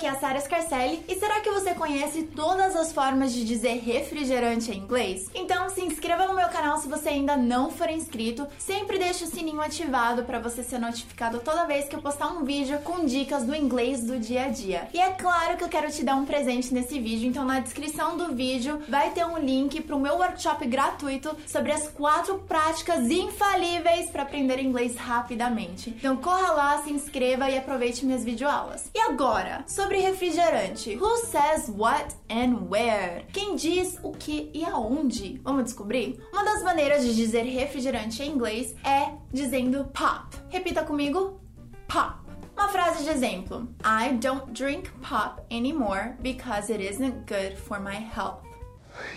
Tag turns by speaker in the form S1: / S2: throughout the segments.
S1: aqui é a Sara Scarcelli e será que você conhece todas as formas de dizer refrigerante em inglês? Então se inscreva no meu canal se você ainda não for inscrito, sempre deixe o sininho ativado para você ser notificado toda vez que eu postar um vídeo com dicas do inglês do dia a dia. E é claro que eu quero te dar um presente nesse vídeo, então na descrição do vídeo vai ter um link para o meu workshop gratuito sobre as quatro práticas infalíveis para aprender inglês rapidamente. Então corra lá, se inscreva e aproveite minhas videoaulas. E agora, sobre refrigerante. Who says what and where? Quem diz o que e aonde? Vamos descobrir? Uma das maneiras de dizer refrigerante em inglês é dizendo pop. Repita comigo: pop. Uma frase de exemplo: I don't drink pop anymore because it isn't good for my health.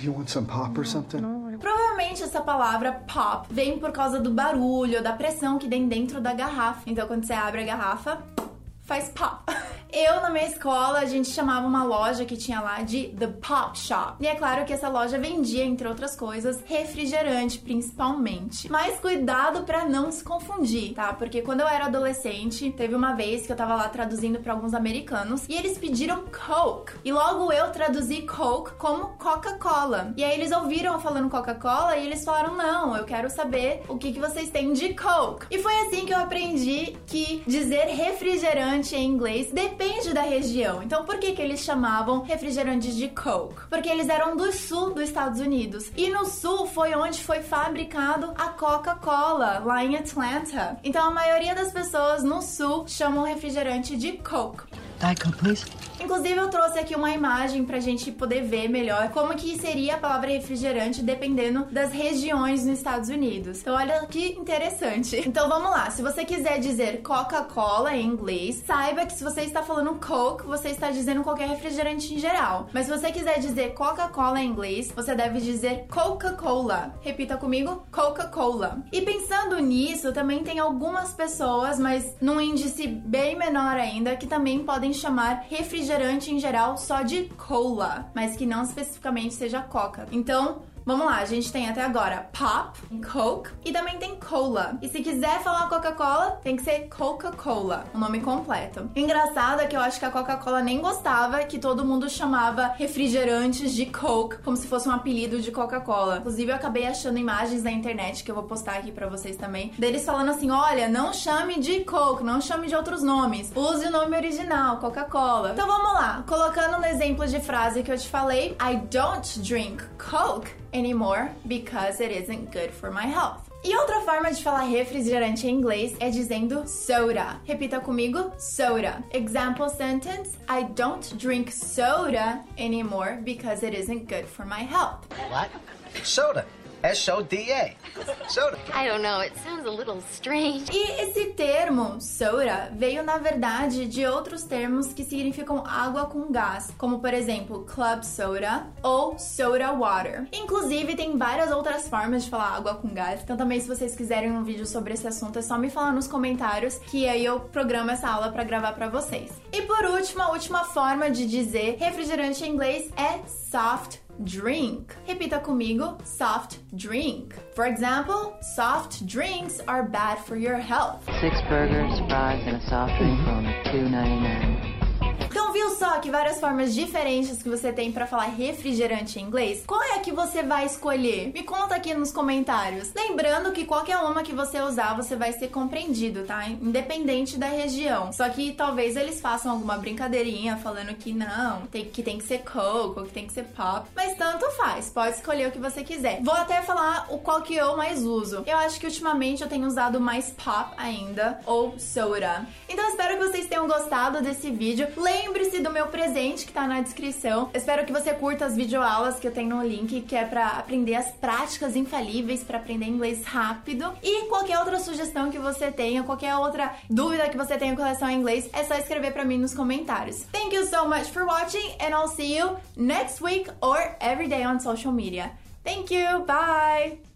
S2: You want some pop or something?
S1: Provavelmente essa palavra pop vem por causa do barulho, da pressão que tem dentro da garrafa. Então quando você abre a garrafa, faz pop. Eu, na minha escola, a gente chamava uma loja que tinha lá de The Pop Shop. E é claro que essa loja vendia, entre outras coisas, refrigerante, principalmente. Mas cuidado para não se confundir, tá? Porque quando eu era adolescente, teve uma vez que eu tava lá traduzindo para alguns americanos e eles pediram Coke. E logo eu traduzi Coke como Coca-Cola. E aí eles ouviram falando Coca-Cola e eles falaram: não, eu quero saber o que, que vocês têm de Coke. E foi assim que eu aprendi que dizer refrigerante em inglês depende depende da região. Então, por que, que eles chamavam refrigerantes de Coke? Porque eles eram do sul dos Estados Unidos. E no sul foi onde foi fabricado a Coca-Cola, lá em Atlanta. Então, a maioria das pessoas no sul chamam refrigerante de Coke.
S3: Please.
S1: Inclusive, eu trouxe aqui uma imagem pra gente poder ver melhor como que seria a palavra refrigerante dependendo das regiões nos Estados Unidos. Então, olha que interessante. Então, vamos lá. Se você quiser dizer Coca-Cola em inglês, saiba que se você está falando Coke, você está dizendo qualquer refrigerante em geral. Mas se você quiser dizer Coca-Cola em inglês, você deve dizer Coca-Cola. Repita comigo: Coca-Cola. E pensando nisso, também tem algumas pessoas, mas num índice bem menor ainda, que também podem chamar refrigerante refrigerante em geral só de cola, mas que não especificamente seja coca. Então, Vamos lá, a gente tem até agora Pop, Coke e também tem Cola. E se quiser falar Coca-Cola, tem que ser Coca-Cola, o nome completo. Engraçado é que eu acho que a Coca-Cola nem gostava que todo mundo chamava refrigerantes de Coke, como se fosse um apelido de Coca-Cola. Inclusive, eu acabei achando imagens na internet que eu vou postar aqui para vocês também, deles falando assim: olha, não chame de Coke, não chame de outros nomes, use o nome original, Coca-Cola. Então vamos lá, colocando no exemplo de frase que eu te falei: I don't drink Coke anymore because it isn't good for my health. E outra forma de falar refrigerante em inglês é dizendo soda. Repita comigo: soda. Example sentence: I don't drink soda anymore because it isn't good for my health.
S4: What? Soda. S-O-D-A. Soda.
S5: I don't know, it sounds a little strange.
S1: E esse termo, soda, veio na verdade de outros termos que significam água com gás, como por exemplo, club soda ou soda water. Inclusive, tem várias outras formas de falar água com gás, então também se vocês quiserem um vídeo sobre esse assunto, é só me falar nos comentários que aí eu programo essa aula para gravar para vocês. E por último, a última forma de dizer refrigerante em inglês é soft drink. Repita comigo, soft drink. For example, soft drinks are bad for your health.
S3: Six burgers, fries, and a soft drink for only $2.99.
S1: Viu só que várias formas diferentes que você tem para falar refrigerante em inglês? Qual é a que você vai escolher? Me conta aqui nos comentários. Lembrando que qualquer uma que você usar, você vai ser compreendido, tá? Independente da região. Só que talvez eles façam alguma brincadeirinha falando que não, tem, que tem que ser Coke ou que tem que ser Pop. Mas tanto faz, pode escolher o que você quiser. Vou até falar o qual que eu mais uso. Eu acho que ultimamente eu tenho usado mais Pop ainda ou Soda. Então espero que vocês tenham gostado desse vídeo. Lembre-se do meu presente que tá na descrição. Espero que você curta as videoaulas que eu tenho no link, que é para aprender as práticas infalíveis para aprender inglês rápido. E qualquer outra sugestão que você tenha, qualquer outra dúvida que você tenha com relação ao inglês, é só escrever para mim nos comentários. Thank you so much for watching and I'll see you next week or every day on social media. Thank you. Bye.